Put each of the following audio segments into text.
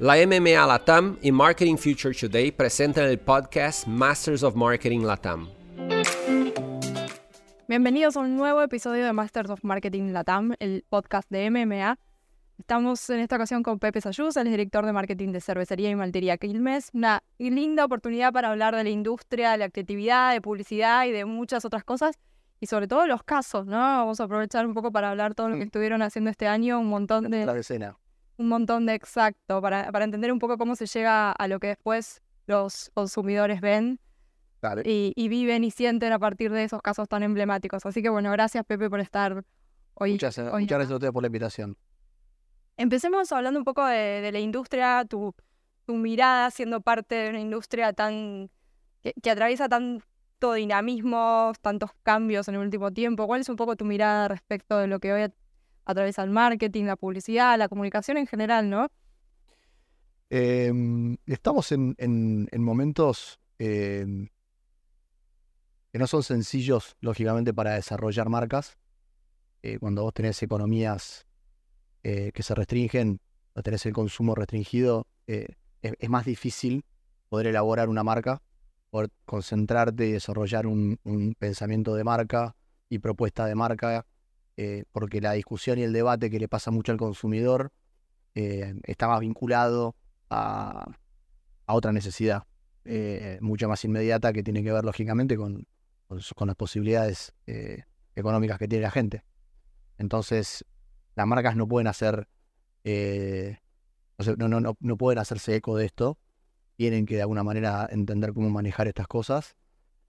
La MMA Latam y Marketing Future Today presentan el podcast Masters of Marketing Latam. Bienvenidos a un nuevo episodio de Masters of Marketing Latam, el podcast de MMA. Estamos en esta ocasión con Pepe Sayuz, el director de marketing de cervecería y maltería Quilmes. Una linda oportunidad para hablar de la industria, de la creatividad, de publicidad y de muchas otras cosas. Y sobre todo los casos, ¿no? Vamos a aprovechar un poco para hablar todo lo que estuvieron haciendo este año, un montón de... La decena. Un montón de exacto, para, para entender un poco cómo se llega a lo que después los consumidores ven y, y viven y sienten a partir de esos casos tan emblemáticos. Así que bueno, gracias Pepe por estar hoy. muchas, hoy muchas gracias a ustedes por la invitación. Empecemos hablando un poco de, de la industria, tu, tu mirada siendo parte de una industria tan que, que atraviesa tanto dinamismo, tantos cambios en el último tiempo. ¿Cuál es un poco tu mirada respecto de lo que hoy at- atraviesa el marketing, la publicidad, la comunicación en general, no? Eh, estamos en, en- en momentos eh, que no son sencillos, lógicamente, para desarrollar marcas. Eh, cuando vos tenés economías eh, que se restringen, o tenés el consumo restringido, eh, es, más difícil poder elaborar una marca, poder concentrarte y desarrollar un pensamiento de marca y propuesta de marca, eh, porque la discusión y el debate que le pasa mucho al consumidor eh, está más vinculado a, a otra necesidad, eh, mucho más inmediata que tiene que ver lógicamente con, con, las posibilidades económicas que tiene la gente. Entonces, las marcas no pueden hacer, no, no, no, no pueden hacerse eco de esto, tienen que de alguna manera entender cómo manejar estas cosas.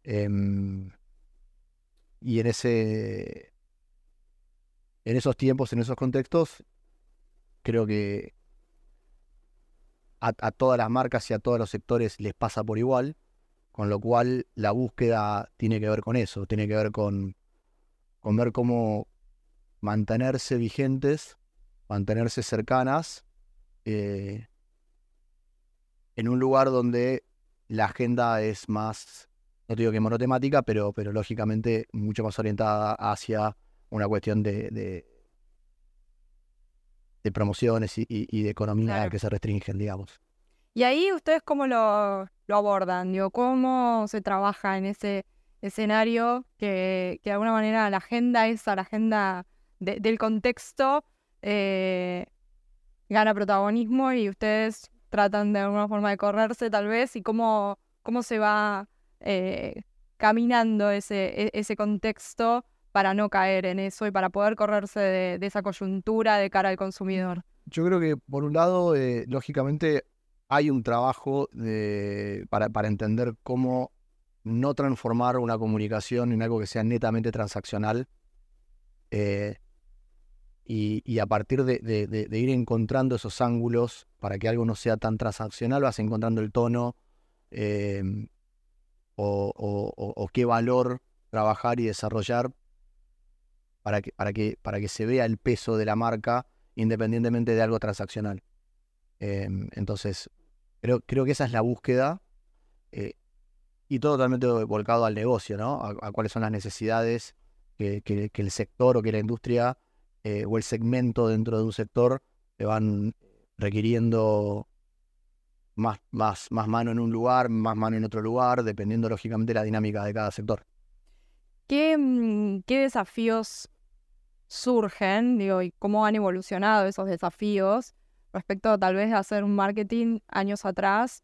em, y en ese, en esos tiempos, en esos contextos, creo que a, todas las marcas y a todos los sectores les pasa por igual, con lo cual la búsqueda tiene que ver con eso, tiene que ver con, con ver cómo mantenerse vigentes, mantenerse cercanas, eh, en un lugar donde la agenda es más, no te digo que monotemática, pero, pero lógicamente mucho más orientada hacia una cuestión de, de, de promociones y, y- y de economía Claro. que se restringen, digamos. Y ahí ustedes cómo lo, lo abordan, digo, cómo se trabaja en ese escenario que, que de alguna manera la agenda esa, la agenda de- del contexto, eh, gana protagonismo y ustedes tratan de alguna forma de correrse tal vez y cómo, cómo se va eh, caminando ese, e- ese contexto para no caer en eso y para poder correrse de, de esa coyuntura de cara al consumidor. Yo creo que, por un lado, eh, lógicamente hay un trabajo de, para, para entender cómo no transformar una comunicación en algo que sea netamente transaccional. eh, y, y a partir de, de- de- de ir encontrando esos ángulos para que algo no sea tan transaccional, vas encontrando el tono eh, o, o- o- o qué valor trabajar y desarrollar para que, para que, para que se vea el peso de la marca independientemente de algo transaccional. Em, entonces, creo, creo que esa es la búsqueda eh, y todo totalmente volcado al negocio, ¿no? A, cuáles son las necesidades que, que- que el sector o que la industria eh, o el segmento dentro de un sector te van requiriendo más, más, más mano en un lugar, más mano en otro lugar, dependiendo lógicamente de la dinámica de cada sector. ¿Qué, mm, qué desafíos surgen, digo, y cómo han evolucionado esos desafíos respecto tal vez de hacer un marketing años atrás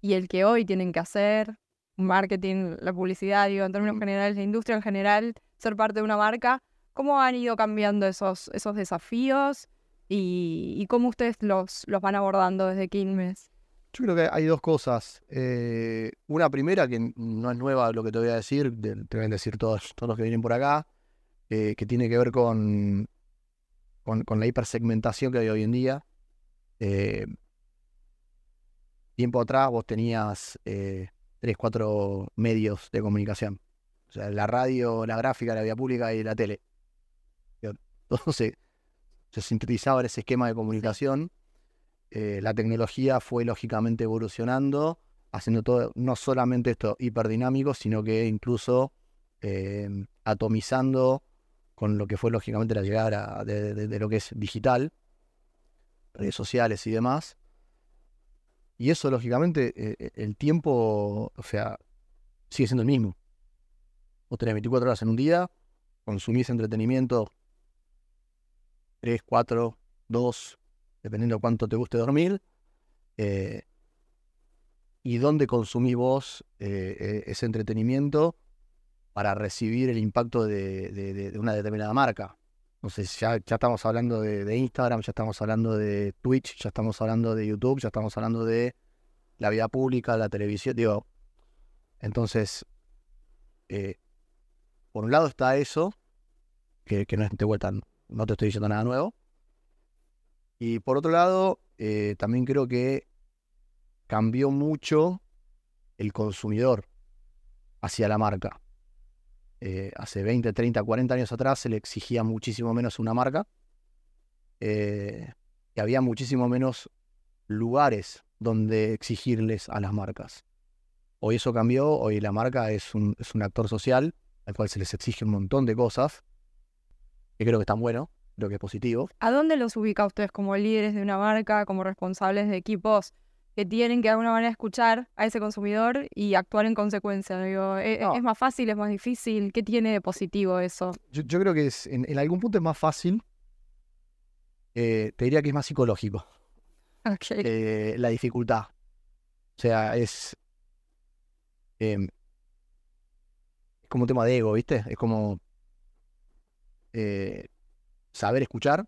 y el que hoy tienen que hacer, un marketing, la publicidad, digo, en términos generales, la industria en general, ser parte de una marca? ¿Cómo han ido cambiando esos, esos desafíos y, y cómo ustedes los, los van abordando desde Quilmes? Yo creo que hay dos cosas. Eh, una primera, que no es nueva lo que te voy a decir, de- te voy a decir todos, todos los que vienen por acá, eh, que tiene que ver con, con, con la hipersegmentación que hay hoy en día. Eh, tiempo atrás vos tenías eh, tres, cuatro medios de comunicación. O sea, la radio, la gráfica, la vía pública y la tele. Todo se, se sintetizaba en ese esquema de comunicación eh, la tecnología fue lógicamente evolucionando, haciendo todo, no solamente esto hiperdinámico, sino que incluso eh, atomizando con lo que fue lógicamente la llegada de, lo que es digital, redes sociales y demás. Y eso, lógicamente, eh, el tiempo, o sea, sigue siendo el mismo. Vos tenés 24 horas en un día, consumís entretenimiento 3, 4, 2, dependiendo de cuánto te guste dormir. Eh, y dónde consumís vos eh, eh, ese entretenimiento para recibir el impacto de, una determinada marca. Entonces ya, estamos hablando de, Instagram, ya estamos hablando de Twitch, ya estamos hablando de YouTube, ya estamos hablando de la vida pública, la televisión. Digo, entonces, por un lado está eso, que, no es de vuelta, no te estoy diciendo nada nuevo. Y por otro lado, eh, también creo que cambió mucho el consumidor hacia la marca. Eh, hace 20, 30, 40 años atrás se le exigía muchísimo menos una marca. Eh, y había muchísimo menos lugares donde exigirles a las marcas. Hoy eso cambió, hoy la marca es un, es un actor social al cual se les exige un montón de cosas, que creo que están buenos, creo que es positivo. ¿A dónde los ubica ustedes como líderes de una marca, como responsables de equipos que tienen que de alguna manera escuchar a ese consumidor y actuar en consecuencia? Digo, ¿e-, ¿es, más fácil, es más difícil? ¿Qué tiene de positivo eso? Yo, creo que es, en, algún punto es más fácil. Eh, te diría que es más psicológico. Eh, la dificultad. O sea, es. Em, es como un tema de ego, ¿viste? Es como eh, saber escuchar.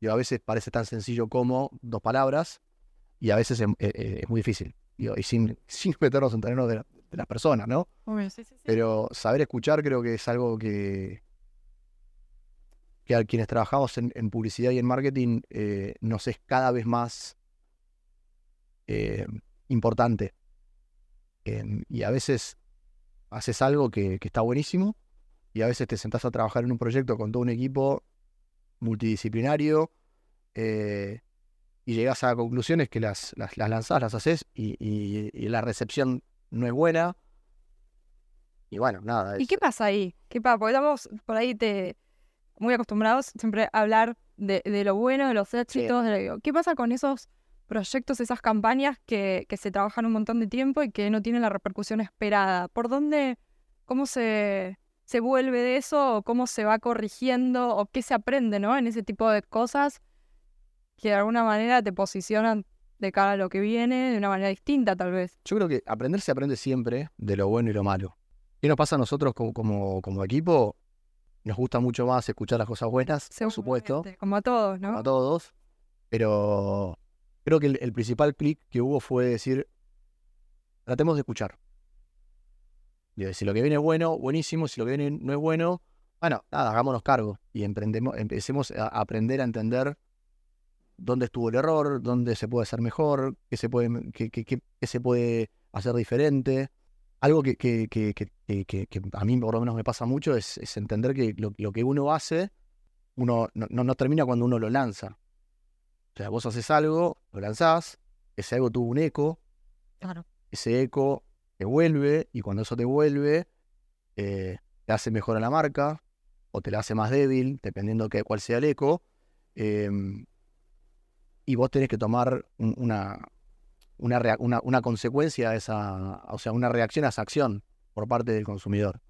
Y a veces parece tan sencillo como dos palabras y a veces es, eh, muy difícil. y sin, sin meternos en terreno de, las personas, ¿no? Pero saber escuchar creo que es algo que, que a quienes trabajamos en, publicidad y en marketing eh, nos es cada vez más importante. y a veces haces algo que, está buenísimo y a veces te sentás a trabajar en un proyecto con todo un equipo multidisciplinario eh, y llegas a conclusiones que las, las, lanzás, las haces y, la recepción no es buena. Y bueno, nada. ¿Y qué pasa ahí? ¿Qué pasa? Porque estamos por ahí te, muy acostumbrados siempre a hablar de, lo bueno, de los éxitos. ¿Qué pasa con esos proyectos, esas campañas que, se trabajan un montón de tiempo y que no tienen la repercusión esperada. ¿Por dónde, cómo se, se vuelve de eso o cómo se va corrigiendo o qué se aprende ¿no? en ese tipo de cosas que de alguna manera te posicionan de cara a lo que viene de una manera distinta tal vez? Yo creo que aprender se aprende siempre de lo bueno y lo malo. ¿Qué nos pasa a nosotros como, como, como equipo? Nos gusta mucho más escuchar las cosas buenas, por supuesto. Como a todos, ¿no? Como a todos. Pero creo que el, principal clic que hubo fue decir, tratemos de escuchar. si lo que viene es bueno, buenísimo. Si lo que viene no es bueno, bueno, nada, hagámonos cargo y emprendemos, empecemos a aprender a entender dónde estuvo el error, dónde se puede hacer mejor, qué se puede, qué, se puede hacer diferente. Algo que, que, a mí por lo menos me pasa mucho es, entender que lo, que uno hace, uno no, no, termina cuando uno lo lanza. O sea, vos haces algo, lo lanzás, ese algo tuvo un eco, claro. ese eco te vuelve y cuando eso te vuelve, eh, te hace mejor a la marca o te la hace más débil, dependiendo de cuál sea el eco. Em, y vos tenés que tomar una, una, una, consecuencia a esa, o sea, una reacción a esa acción por parte del consumidor.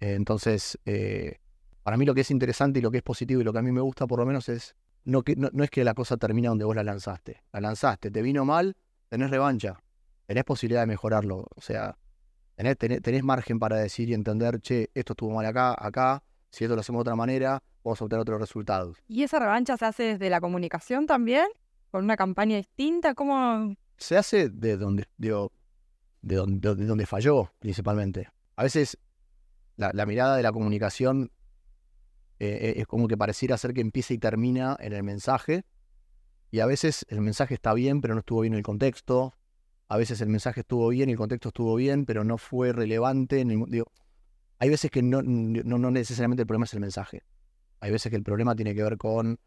entonces, eh, para mí lo que es interesante y lo que es positivo y lo que a mí me gusta por lo menos es no, no, es que la cosa termina donde vos la lanzaste. La lanzaste, te vino mal, tenés revancha, tenés posibilidad de mejorarlo. O sea, tenés, tenés, margen para decir y entender, che, esto estuvo mal acá, acá, si esto lo hacemos de otra manera, vamos a obtener otros resultados. ¿Y esa revancha se hace desde la comunicación también? ¿Con una campaña distinta? ¿Cómo...? Se hace de donde, de, donde, de donde falló, principalmente. A veces la mirada de la comunicación eh, es como que pareciera ser que empieza y termina en el mensaje. Y a veces el mensaje está bien, pero no estuvo bien el contexto. A veces el mensaje estuvo bien y el contexto estuvo bien, pero no fue relevante. digo, hay veces que no, no, necesariamente el problema es el mensaje. Hay veces que el problema tiene que ver con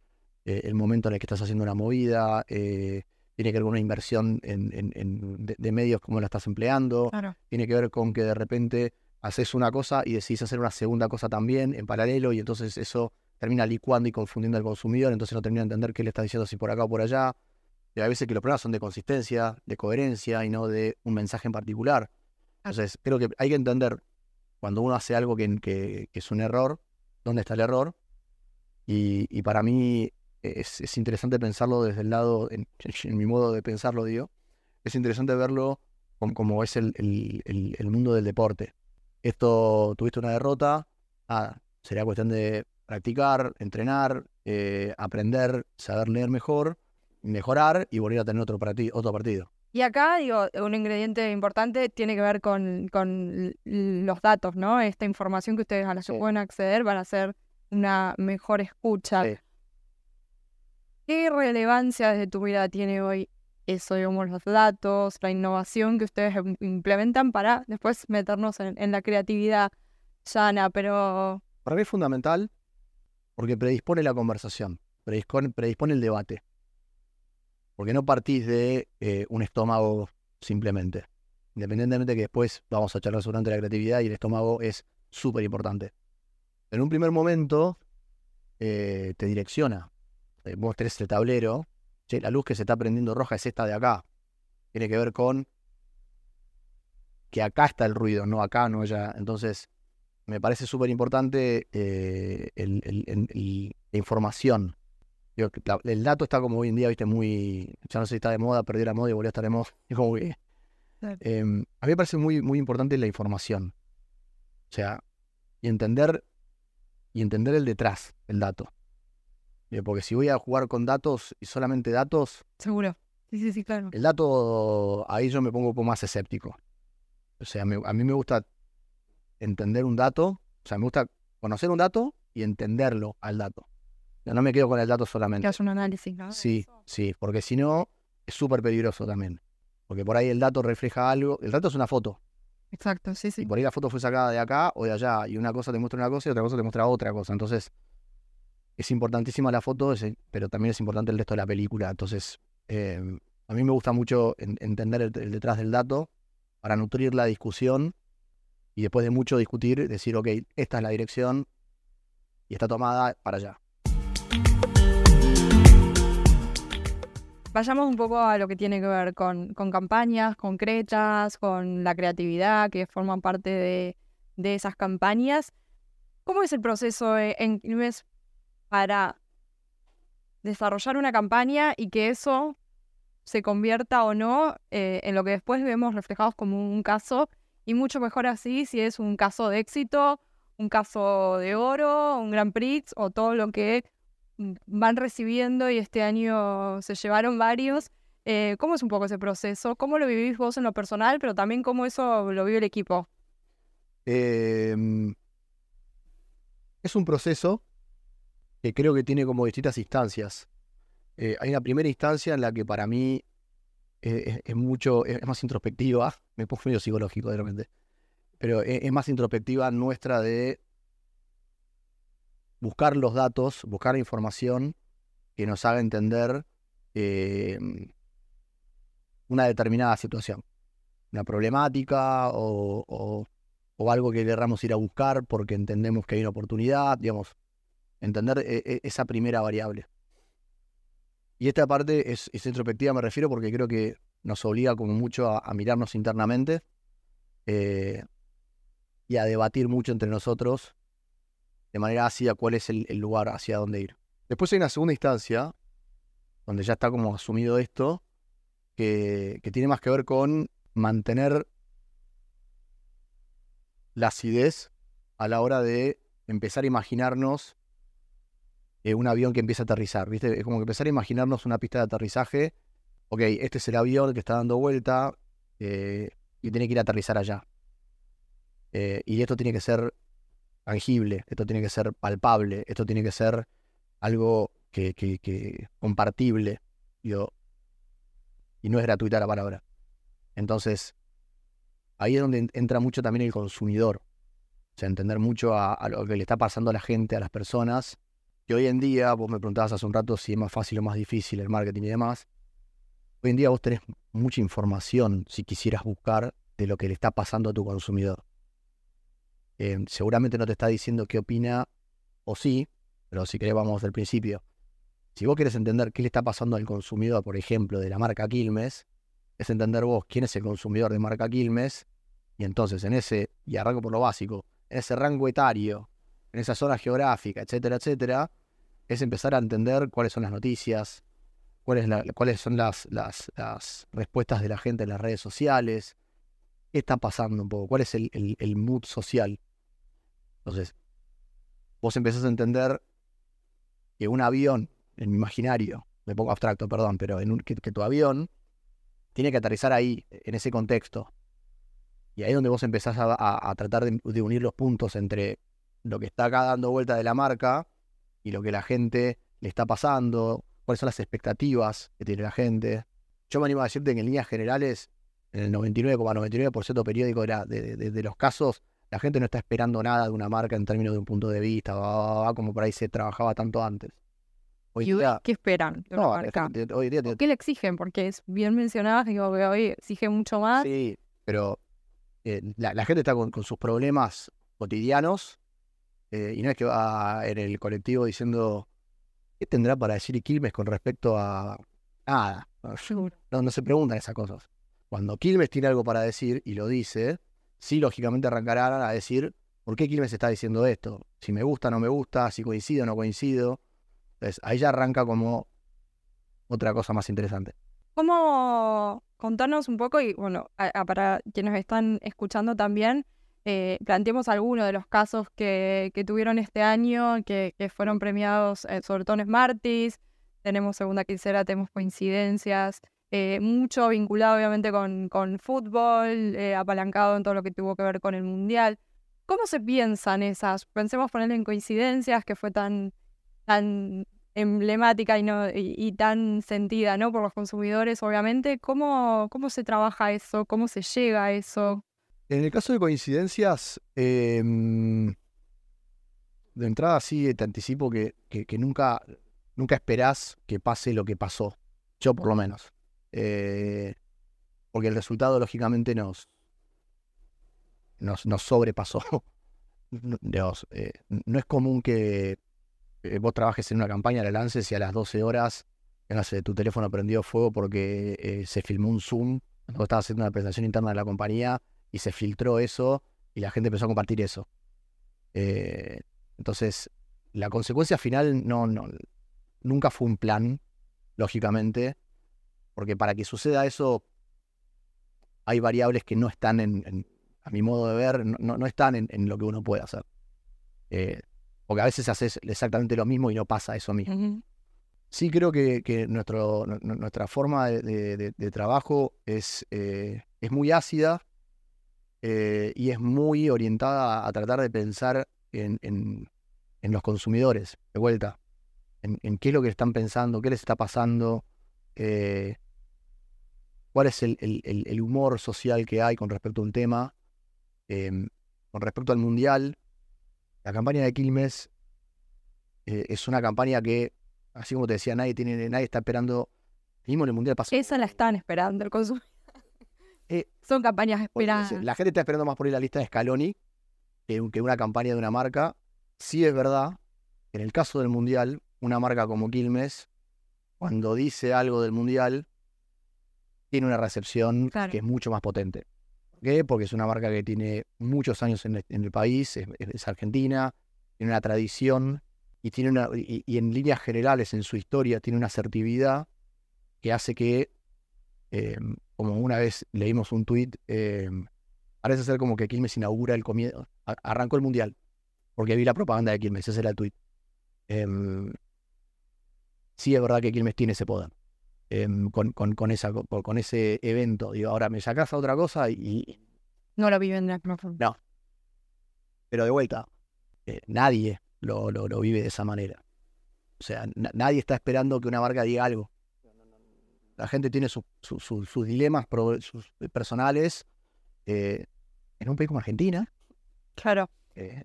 eh, el momento en el que estás haciendo una movida, eh, tiene que ver con una inversión en, de, medios, como la estás empleando, tiene que ver con que de repente haces una cosa y decidís hacer una segunda cosa también en paralelo y entonces eso termina licuando y confundiendo al consumidor, entonces no termina de entender qué le está diciendo si por acá o por allá. Y hay veces que los problemas son de consistencia, de coherencia y no de un mensaje en particular. Entonces, creo que hay que entender cuando uno hace algo que, que- que es un error, dónde está el error. Y, y para mí es, es interesante pensarlo desde el lado, en, en mi modo de pensarlo, digo, es interesante verlo como, como es el, el- el- el mundo del deporte. Esto, tuviste una derrota, ah, sería cuestión de practicar, entrenar, eh, aprender, saber leer mejor, mejorar y volver a tener otro, parti- otro partido. Y acá, digo, un ingrediente importante tiene que ver con, con los datos, ¿no? Esta información que ustedes a la que Sí. pueden acceder van a hacer una mejor escucha. Sí. ¿Qué relevancia desde tu mirada tiene hoy eso, digamos, los datos, la innovación que ustedes im- implementan para después meternos en, la creatividad llana? Pero Para mí es fundamental porque predispone la conversación, predispone, el debate. Porque no partís de eh, un estómago simplemente. Independientemente que después vamos a charlar sobre la creatividad y el estómago es súper importante. En un primer momento eh, te direcciona. Eh, vos tenés el tablero. Che, la luz que se está prendiendo roja es esta de acá. Tiene que ver con que acá está el ruido, no acá, no allá. Entonces, me parece súper importante eh, el- el- el- el- la información. Digo, que la- el dato está como hoy en día, viste, muy. Ya no sé si está de moda, perdió la moda y volvió a estar de moda. Es como que, em, a mí me parece muy, muy importante la información. O sea, y entender, y entender el detrás del dato. Digo, porque si voy a jugar con datos y solamente datos, seguro. Sí, sí, sí, claro. el dato, ahí yo me pongo un poco más escéptico. O sea, me- a mí me gusta entender un dato, o sea, me gusta conocer un dato y entenderlo al dato. O sea, no me quedo con el dato Que solamente. haya un análisis, ¿no? Sí, sí, porque si no, es súper peligroso también. Porque por ahí el dato refleja algo. El dato es una foto. Exacto, sí, Y sí. por ahí la foto fue sacada de acá o de allá. Y una cosa te muestra una cosa y otra cosa te muestra otra cosa. Entonces, es importantísima la foto, pero también es importante el resto de la película. Entonces, eh, a mí me gusta mucho en- entender el, detrás del dato para nutrir la discusión y después de mucho discutir, decir, ok, esta es la dirección y está tomada para allá. Vayamos un poco a lo que tiene que ver con, con campañas concretas, con la creatividad que forman parte de, esas campañas. ¿Cómo es el proceso en para desarrollar una campaña y que eso se convierta o no eh, en lo que después vemos reflejados como un caso y mucho mejor así si es un caso de éxito, un caso de oro, un Grand Prix o todo lo que van recibiendo y este año se llevaron varios. Eh, ¿Cómo es un poco ese proceso? ¿Cómo lo vivís vos en lo personal, pero también cómo eso lo vive el equipo? Eh, es un proceso que creo que tiene como distintas instancias. Eh, hay una primera instancia en la que para mí eh, es, mucho, es, más introspectiva, me pongo medio psicológico de repente, pero es, es más introspectiva nuestra de buscar los datos, buscar información que nos haga entender eh, una determinada situación, una problemática o, o- o algo que querramos ir a buscar porque entendemos que hay una oportunidad, digamos, entender eh, eh, esa primera variable. Y esta parte es, es introspectiva, me refiero, porque creo que nos obliga como mucho a, mirarnos internamente eh, y a debatir mucho entre nosotros de manera ácida cuál es el, el lugar hacia dónde ir. Después hay una segunda instancia, donde ya está como asumido esto, que, que tiene más que ver con mantener la acidez a la hora de empezar a imaginarnos eh, un avión que empieza a aterrizar, ¿viste? Es como que empezar a imaginarnos una pista de aterrizaje. Ok, este es el avión que está dando vuelta eh, y tiene que ir a aterrizar allá. Eh, y esto tiene que ser tangible, esto tiene que ser palpable, esto tiene que ser algo que, que- que compartible. digo, y no es gratuita la palabra. Entonces, ahí es donde en- entra mucho también el consumidor. O sea, entender mucho a, a lo que le está pasando a la gente, a las personas. Que hoy en día, vos me preguntabas hace un rato si es más fácil o más difícil el marketing y demás. Hoy en día vos tenés mucha información si quisieras buscar de lo que le está pasando a tu consumidor. Eh, seguramente no te está diciendo qué opina, o sí, pero si querés vamos del principio. Si vos querés entender qué le está pasando al consumidor, por ejemplo, de la marca Quilmes, es entender vos quién es el consumidor de marca Quilmes, y entonces en ese, y arranco por lo básico, en ese rango etario, en esa zona geográfica, etcétera, etcétera, es empezar a entender cuáles son las noticias, cuáles, cuáles son las, las, respuestas de la gente en las redes sociales, qué está pasando un poco, cuál es el, el, mood social. Entonces, vos empezás a entender que un avión, en mi imaginario, me pongo abstracto, perdón, pero en que, tu avión tiene que aterrizar ahí, en ese contexto. Y ahí es donde vos empezás a, tratar de, unir los puntos entre lo que está acá dando vuelta de la marca y lo que la gente le está pasando, cuáles son las expectativas que tiene la gente. Yo me animo a decirte que en líneas generales, en el 99,99% periódico de, de, los casos, la gente no está esperando nada de una marca en términos de un punto de vista, como por ahí se trabajaba tanto antes. ¿Qué esperan de una marca? ¿Qué le exigen? Porque es bien mencionado que hoy exige mucho más. Sí, pero eh, la, gente está con, sus problemas cotidianos eh, y no es que va en el colectivo diciendo qué tendrá para decir Quilmes con respecto a nada. No, no se preguntan esas cosas. Cuando Quilmes tiene algo para decir y lo dice, sí, lógicamente arrancarán a decir por qué Quilmes está diciendo esto. Si me gusta, no me gusta, si coincido, no coincido. Entonces, ahí ya arranca como otra cosa más interesante. ¿Cómo contarnos un poco, y bueno, para quienes están escuchando también, eh, planteemos algunos de los casos que, tuvieron este año, que, fueron premiados, eh, sobre todo en Smarties, tenemos segunda quincena, tenemos coincidencias, eh, mucho vinculado obviamente con, fútbol, eh, apalancado en todo lo que tuvo que ver con el Mundial. ¿Cómo se piensan esas? Pensemos ponerle en coincidencias, que fue tan, emblemática y, y, tan sentida ¿no? por los consumidores, obviamente. ¿Cómo, ¿Cómo se trabaja eso? ¿Cómo se llega a eso? En el caso de coincidencias, em, de entrada sí te anticipo que, nunca, nunca esperás que pase lo que pasó. Yo por lo menos. Eh, porque el resultado lógicamente nos, nos, sobrepasó. Eh, no es común que eh, vos trabajes en una campaña, la lances y a las 12 horas tu teléfono prendido fuego porque se filmó un Zoom cuando estabas haciendo una presentación interna de la compañía y se filtró eso y la gente empezó a compartir eso. entonces, la consecuencia final no, no, nunca fue un plan, lógicamente, porque para que suceda eso hay variables que no están en, a mi modo de ver, no, están en, lo que uno puede hacer. Eh, porque a veces haces exactamente lo mismo y no pasa eso mismo. Sí creo que, nuestro, nuestra forma de, trabajo es, eh, es muy ácida eh, y es muy orientada a tratar de pensar en, los consumidores, de vuelta, en, qué es lo que están pensando, qué les está pasando, cuál es el, humor social que hay con respecto a un tema. Em, con respecto al Mundial, la campaña de Quilmes eh, es una campaña que, así como te decía, nadie, tiene, nadie está esperando. Mismo en el Mundial pasó. Esa la están esperando el consumidor. Eh, Son campañas esperadas. La gente está esperando más por ir a la lista de Scaloni que una campaña de una marca. Sí es verdad, en el caso del Mundial, una marca como Quilmes, cuando dice algo del Mundial, tiene una recepción que es mucho más potente. ¿Por qué? Porque es una marca que tiene muchos años en el, país, es, argentina, tiene una tradición y, tiene una, y, en líneas generales en su historia tiene una asertividad que hace que, em, como una vez leímos un tuit, em, parece ser como que Quilmes inaugura el comienzo, arrancó el mundial, porque vi la propaganda de Quilmes, ese era el tuit. Em, sí es verdad que Quilmes tiene ese poder. Em, con, con, esa, con, ese evento. Digo, ahora me sacas a otra cosa y... No lo viven de la. No. Pero de vuelta, eh, nadie lo, lo, vive de esa manera. O sea, nadie está esperando que una marca diga algo. La gente tiene sus dilemas sus personales eh, en un país como Argentina. Claro. Eh,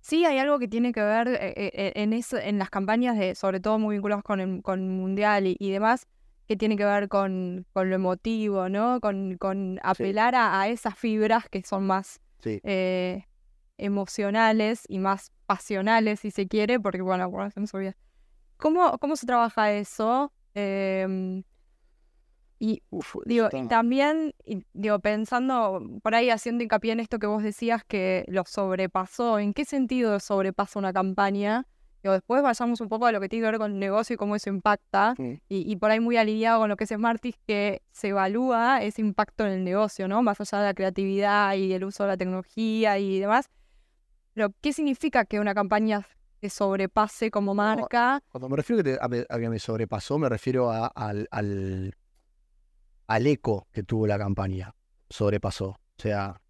sí, hay algo que tiene que ver en, eso, en las campañas, de, sobre todo muy vinculadas con el, con Mundial y, demás, que tiene que ver con, con lo emotivo, ¿no? Con, con apelar a, esas fibras que son más eh, emocionales y más pasionales, si se quiere, porque, bueno, por eso ¿Cómo, cómo se trabaja eso? Em, y Uf, digo, y también, y, digo, pensando por ahí, haciendo hincapié en esto que vos decías que lo sobrepasó, ¿en qué sentido sobrepasa una campaña? Digo, después vayamos un poco a lo que tiene que ver con el negocio y cómo eso impacta. Y, y por ahí muy alineado con lo que es Smartis, que se evalúa ese impacto en el negocio, ¿no? Más allá de la creatividad y el uso de la tecnología y demás. Pero, ¿qué significa que una campaña se sobrepase como marca? Cuando me refiero que te- a, a que me sobrepasó, me refiero a- al, al, al eco que tuvo la campaña. Sobrepasó. O sea,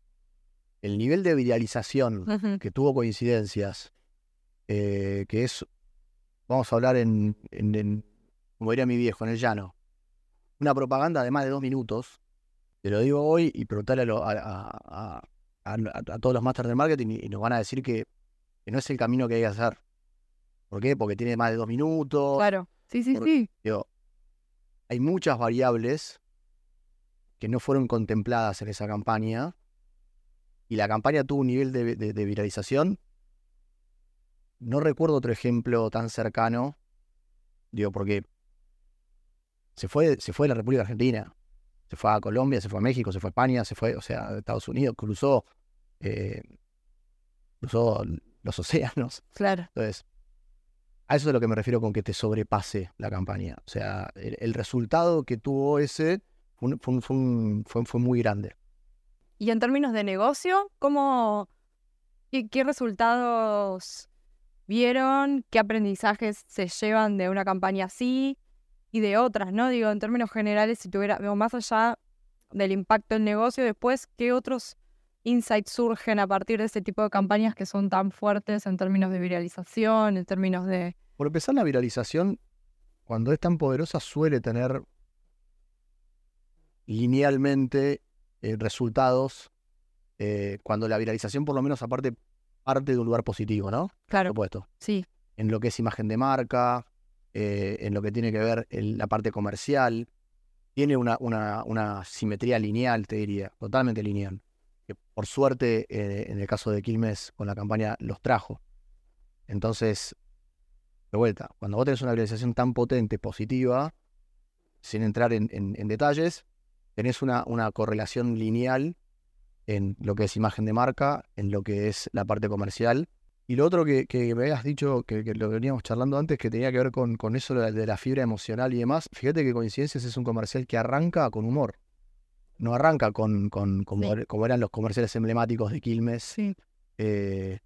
el nivel de viralización que tuvo coincidencias, eh, que es, vamos a hablar en, en- en- como diría mi viejo, en el llano, una propaganda de más de dos minutos, te lo digo hoy y preguntarle a, lo- a- todos los masters de marketing y, y nos van a decir que, que no es el camino que hay que hacer. ¿Por qué? Porque tiene más de dos minutos. Claro. Sí, sí, sí. Digo, hay muchas variables que no fueron contempladas en esa campaña y la campaña tuvo un nivel de, de- de viralización. No recuerdo otro ejemplo tan cercano, digo, porque se fue, se fue de la República Argentina, se fue a Colombia, se fue a México, se fue a España, se fue, o sea, a Estados Unidos, cruzó, eh, cruzó los océanos. Claro. Entonces, a eso es a lo que me refiero con que te sobrepase la campaña. O sea, el, el resultado que tuvo ese fue, un- fue un- fue un- fue- fue muy grande. Y en términos de negocio, ¿cómo, qué, qué resultados vieron? ¿Qué aprendizajes se llevan de una campaña así y de otras, no? Digo, en términos generales, si tuviera, digo, más allá del impacto en negocio, después, ¿qué otros insights surgen a partir de ese tipo de campañas que son tan fuertes en términos de viralización, en términos de... Por empezar, la viralización, cuando es tan poderosa, suele tener linealmente eh, resultados eh, cuando la viralización, por lo menos, aparte, parte de un lugar positivo, ¿no? Por Claro, supuesto. sí, en lo que es imagen de marca, eh, en lo que tiene que ver el- la parte comercial. Tiene una, una- una simetría lineal, te diría, totalmente lineal. Que por suerte, en el caso de Quilmes, con la campaña los trajo. Entonces, de vuelta, cuando vos tenés una viralización tan potente, positiva, sin entrar en, en- en detalles, tenés una, una correlación lineal en lo que es imagen de marca, en lo que es la parte comercial. Y lo otro que, que me habías dicho, que, que lo veníamos charlando antes, que tenía que ver con, con eso de la fibra emocional y demás. Fíjate que Coincidencias es un comercial que arranca con humor. No arranca con, con como, Sí. er- como eran los comerciales emblemáticos de Quilmes, sí. eh,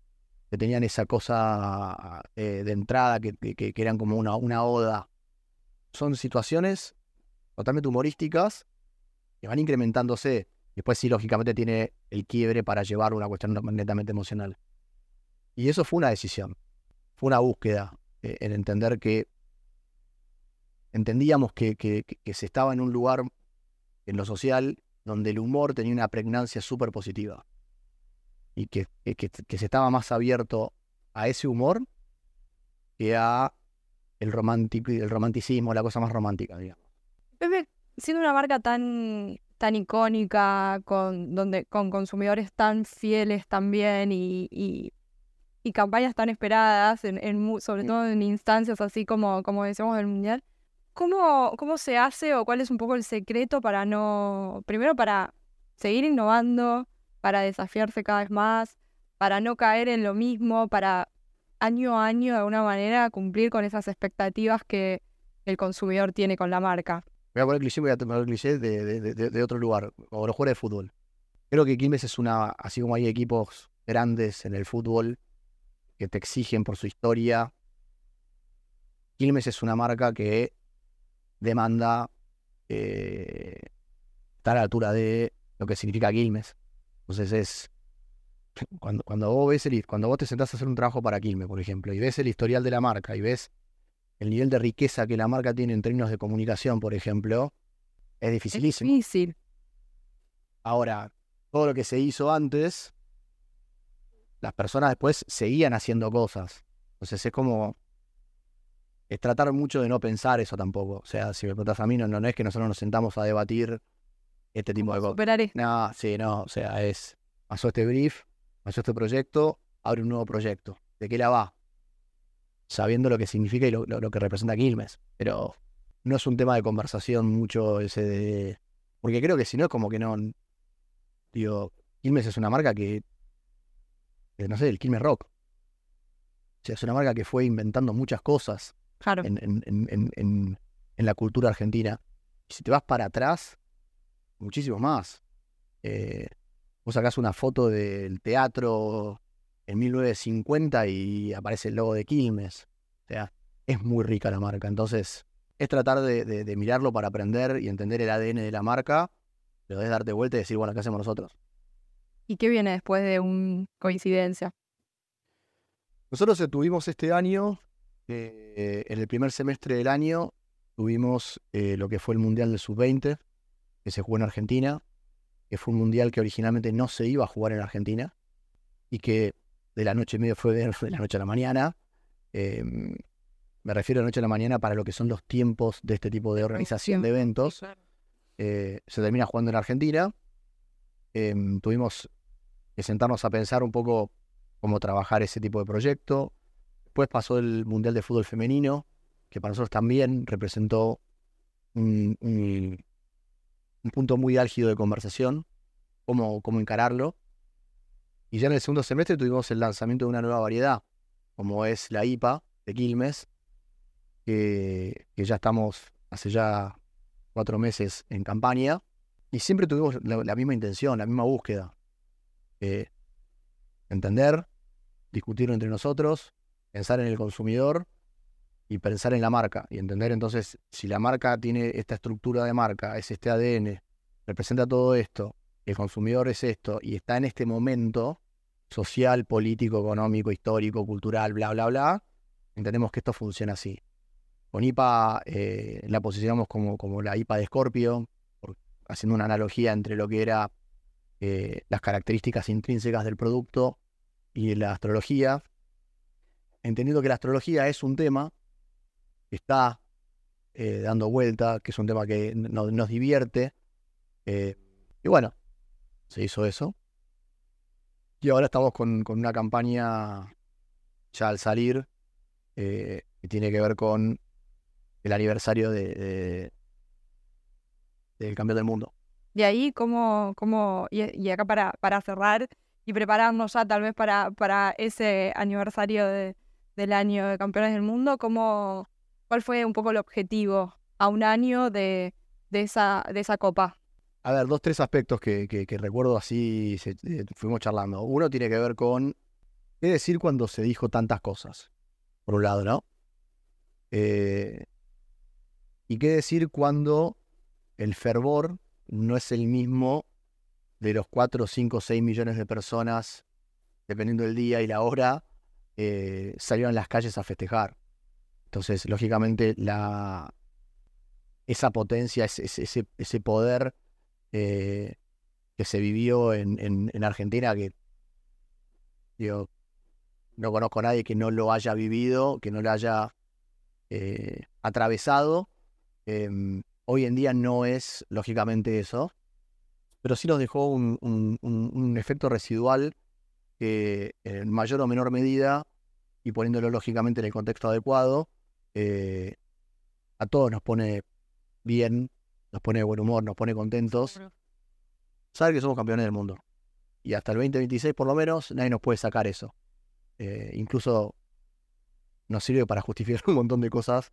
que tenían esa cosa eh, de entrada que- que eran como una, una oda. Son situaciones totalmente humorísticas que van incrementándose. Después sí, lógicamente, tiene el quiebre para llevar una cuestión netamente emocional. Y eso fue una decisión, fue una búsqueda eh, en entender que entendíamos que, que- se estaba en un lugar en lo social donde el humor tenía una pregnancia súper positiva y que, que- se estaba más abierto a ese humor que a el romanticismo, la cosa más romántica, digamos. Pepe, siendo una marca tan, tan icónica, con, donde, con consumidores tan fieles también y, y- y campañas tan esperadas, en, en sobre todo en instancias así como, como decíamos del Mundial, ¿cómo, ¿cómo se hace o cuál es un poco el secreto para no, primero para seguir innovando, para desafiarse cada vez más, para no caer en lo mismo, para año a año de alguna manera cumplir con esas expectativas que el consumidor tiene con la marca? Voy a poner cliché, voy a poner cliché de, otro lugar, como los jugadores de fútbol. Creo que Quilmes es una, así como hay equipos grandes en el fútbol que te exigen por su historia, Quilmes es una marca que demanda eh, estar a la altura de lo que significa Quilmes. Entonces es, cuando, cuando vos ves el, cuando vos te sentás a hacer un trabajo para Quilmes, por ejemplo, y ves el historial de la marca y ves el nivel de riqueza que la marca tiene en términos de comunicación, por ejemplo, es Es dificilísimo. difícil. Ahora, todo lo que se hizo antes, las personas después seguían haciendo cosas. Entonces es como. Es tratar mucho de no pensar eso tampoco. O sea, si me preguntas a mí, no, no es que nosotros nos sentamos a debatir este tipo de cosas. Superar esto. No, sí, no. O sea, es. Pasó este brief, pasó este proyecto, abre un nuevo proyecto. ¿De qué la va? Sabiendo lo que significa y lo, lo- lo que representa Quilmes. Pero no es un tema de conversación mucho ese de... Porque creo que si no es como que no... Digo, Quilmes es una marca que... que no sé, el Quilmes Rock. O sea, es una marca que fue inventando muchas cosas Claro. en, en- en- en- en- en la cultura argentina. Y si te vas para atrás, muchísimo más. Eh, vos sacás una foto del teatro en 1950 y aparece el logo de Quilmes. O sea, es muy rica la marca. Entonces, es tratar de, de- de mirarlo para aprender y entender el ADN de la marca, pero es darte vuelta y decir, bueno, ¿qué hacemos nosotros? ¿Y qué viene después de una coincidencia? Nosotros tuvimos este año, eh, en el primer semestre del año, tuvimos eh, lo que fue el Mundial del Sub-20, que se jugó en Argentina, que fue un mundial que originalmente no se iba a jugar en Argentina y que de la noche medio fue de, la noche a la mañana. eh, me refiero a la noche a la mañana para lo que son los tiempos de este tipo de organización de eventos eh, se termina jugando en Argentina. Em, tuvimos que sentarnos a pensar un poco cómo trabajar ese tipo de proyecto. Después pasó el Mundial de Fútbol Femenino, que para nosotros también representó un, un- un punto muy álgido de conversación, cómo, cómo encararlo. Y ya en el segundo semestre tuvimos el lanzamiento de una nueva variedad, como es la IPA de Quilmes, que, ya estamos hace ya cuatro meses en campaña y siempre tuvimos la, misma intención, la misma búsqueda. Entender, discutirlo entre nosotros, pensar en el consumidor y pensar en la marca. Y entender entonces si la marca tiene esta estructura de marca, es este ADN, representa todo esto, el consumidor es esto y está en este momento social, político, económico, histórico, cultural, bla, bla, bla, entendemos que esto funciona así. Con IPA eh, la posicionamos como, como la IPA de Scorpio, por- haciendo una analogía entre lo que era eh, las características intrínsecas del producto y la astrología, entendiendo que la astrología es un tema que está eh, dando vuelta, que es un tema que no- nos divierte, eh, y bueno, se hizo eso. Y ahora estamos con, con una campaña ya al salir, eh, que tiene que ver con el aniversario de, de- del campeón del mundo. De ahí, ¿cómo, cómo y, y acá para, para cerrar y prepararnos ya tal vez para, para ese aniversario de- del año de campeones del mundo, ¿cómo, ¿cuál fue un poco el objetivo a un año de, de, esa, de esa copa? A ver, dos, tres aspectos que, recuerdo así, eh, fuimos charlando. Uno tiene que ver con qué decir cuando se dijo tantas cosas, por un lado, ¿no? Eh, y qué decir cuando el fervor no es el mismo de los 4, 5, 6 millones de personas, dependiendo del día y la hora, eh, salieron a las calles a festejar. Entonces, lógicamente, la, esa potencia, ese- ese, ese poder eh, que se vivió en, en- en Argentina, que digo, no conozco a nadie que no lo haya vivido, que no lo haya eh, atravesado. Em, hoy en día no es lógicamente eso, pero sí nos dejó un- un efecto residual que en mayor o menor medida, y poniéndolo lógicamente en el contexto adecuado, eh, a todos nos pone bien, nos pone de buen humor, nos pone contentos saber que somos campeones del mundo. Y hasta el 2026 por lo menos nadie nos puede sacar eso. Eh, incluso nos sirve para justificar un montón de cosas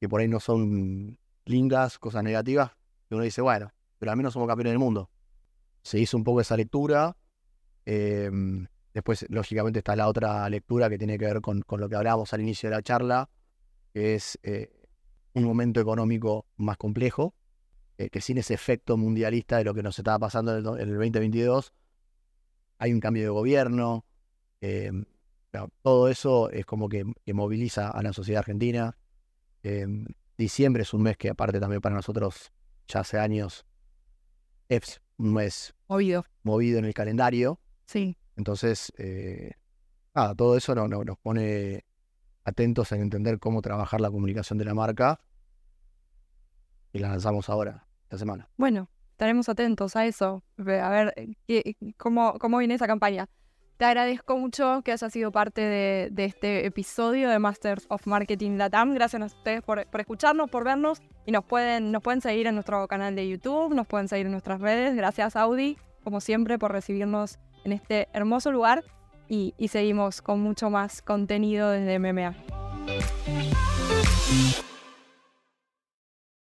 que por ahí no son lindas, cosas negativas, que uno dice, bueno, pero al menos somos campeones del mundo. Se hizo un poco esa lectura. eh, después, lógicamente, está la otra lectura que tiene que ver con, con lo que hablábamos al inicio de la charla, que es eh, un momento económico más complejo, eh, que sin ese efecto mundialista de lo que nos estaba pasando en el, do- en el 2022, hay un cambio de gobierno, eh, bueno, todo eso es como que, que moviliza a la sociedad argentina. Eh, diciembre es un mes que aparte también para nosotros ya hace años es un mes Oído. movido en el calendario. Sí. Entonces, eh, nada, todo eso no- no- nos pone atentos en entender cómo trabajar la comunicación de la marca. Y la lanzamos ahora, esta semana. Bueno, estaremos atentos a eso. A ver eh, qué- cómo, cómo viene esa campaña. te agradezco mucho que hayas sido parte de, este episodio de Masters of Marketing Latam. Gracias a ustedes por, escucharnos, por vernos y nos pueden, nos pueden seguir en nuestro canal de YouTube, nos pueden seguir en nuestras redes. Gracias Audi, como siempre, por recibirnos en este hermoso lugar y, y seguimos con mucho más contenido desde MMA.